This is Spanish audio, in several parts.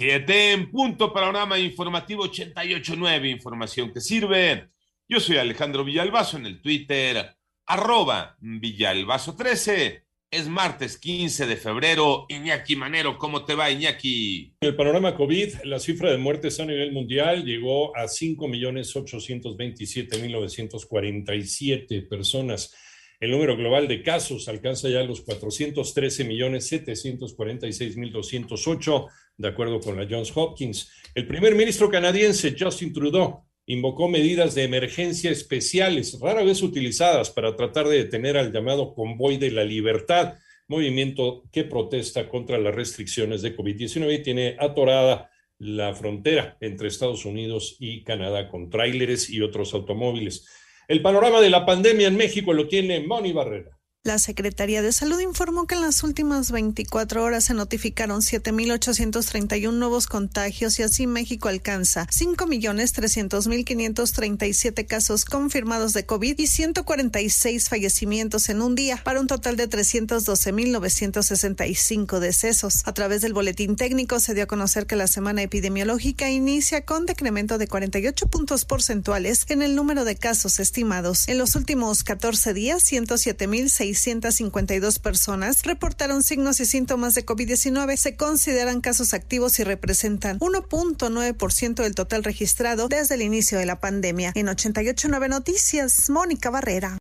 Siete en punto, panorama informativo 88.9, información que sirve. Yo soy Alejandro Villalbazo en el Twitter, arroba Villalbazo13. Es martes 15 de febrero. Iñaki Manero, ¿cómo te va, Iñaki? En el panorama COVID, la cifra de muertes a nivel mundial llegó a 5.827.947 personas. El número global de casos alcanza ya los 413.746.208, de acuerdo con la Johns Hopkins. El primer ministro canadiense, Justin Trudeau, invocó medidas de emergencia especiales, rara vez utilizadas para tratar de detener al llamado Convoy de la Libertad, movimiento que protesta contra las restricciones de COVID-19 y tiene atorada la frontera entre Estados Unidos y Canadá con tráileres y otros automóviles. El panorama de la pandemia en México lo tiene Moni Barrera. La Secretaría de Salud informó que en las últimas 24 horas se notificaron 7.831 nuevos contagios y así México alcanza 5.300.537 casos confirmados de COVID y 146 fallecimientos en un día, para un total de 312.965 decesos. A través del boletín técnico se dio a conocer que la semana epidemiológica inicia con decremento de 48 puntos porcentuales en el número de casos estimados. En los últimos 14 días, 107.600 652 personas reportaron signos y síntomas de COVID-19. Se consideran casos activos y representan 1.9% del total registrado desde el inicio de la pandemia. En 889 Noticias, Mónica Barrera.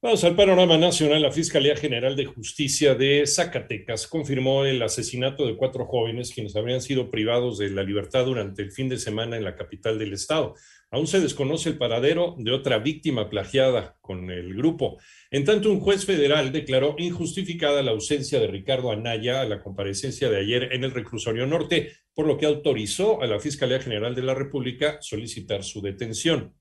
Vamos al panorama nacional. La Fiscalía General de Justicia de Zacatecas confirmó el asesinato de cuatro jóvenes quienes habrían sido privados de la libertad durante el fin de semana en la capital del estado. Aún se desconoce el paradero de otra víctima plagiada con el grupo. En tanto, un juez federal declaró injustificada la ausencia de Ricardo Anaya a la comparecencia de ayer en el reclusorio norte, por lo que autorizó a la Fiscalía General de la República solicitar su detención.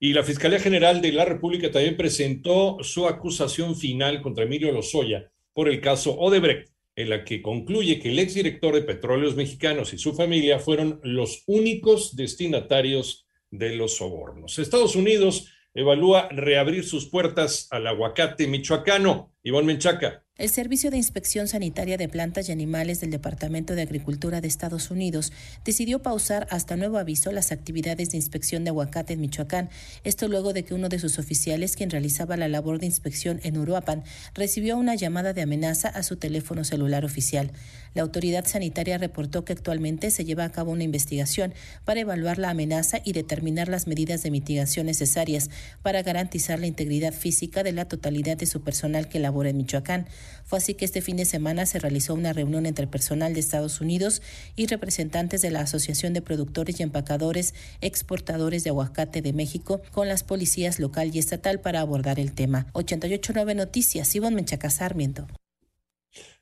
Y la Fiscalía General de la República también presentó su acusación final contra Emilio Lozoya por el caso Odebrecht, en la que concluye que el exdirector de Petróleos Mexicanos y su familia fueron los únicos destinatarios de los sobornos. Estados Unidos evalúa reabrir sus puertas al aguacate michoacano. Iván Menchaca. El Servicio de Inspección Sanitaria de Plantas y Animales del Departamento de Agricultura de Estados Unidos decidió pausar hasta nuevo aviso las actividades de inspección de aguacate en Michoacán. Esto luego de que uno de sus oficiales, quien realizaba la labor de inspección en Uruapan, recibió una llamada de amenaza a su teléfono celular oficial. La autoridad sanitaria reportó que actualmente se lleva a cabo una investigación para evaluar la amenaza y determinar las medidas de mitigación necesarias para garantizar la integridad física de la totalidad de su personal que labora en Michoacán. Fue así que este fin de semana se realizó una reunión entre personal de Estados Unidos y representantes de la Asociación de Productores y Empacadores Exportadores de Aguacate de México con las policías local y estatal para abordar el tema. 889 Noticias, Iván Menchaca Sarmiento.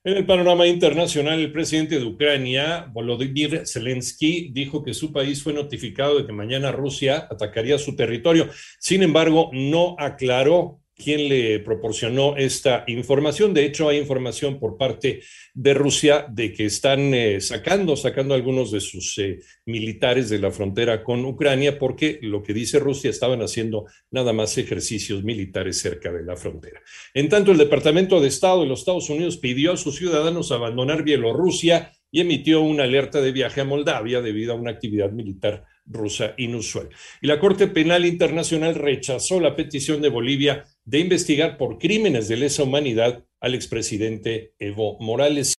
En el panorama internacional, el presidente de Ucrania, Volodymyr Zelensky, dijo que su país fue notificado de que mañana Rusia atacaría su territorio. Sin embargo, no aclaró quién le proporcionó esta información. De hecho, hay información por parte de Rusia de que están eh, sacando, sacando algunos de sus eh, militares de la frontera con Ucrania, porque lo que dice Rusia estaban haciendo nada más ejercicios militares cerca de la frontera. En tanto, el Departamento de Estado de los Estados Unidos pidió a sus ciudadanos abandonar Bielorrusia y emitió una alerta de viaje a Moldavia debido a una actividad militar rusa inusual. Y la Corte Penal Internacional rechazó la petición de Bolivia de investigar por crímenes de lesa humanidad al expresidente Evo Morales.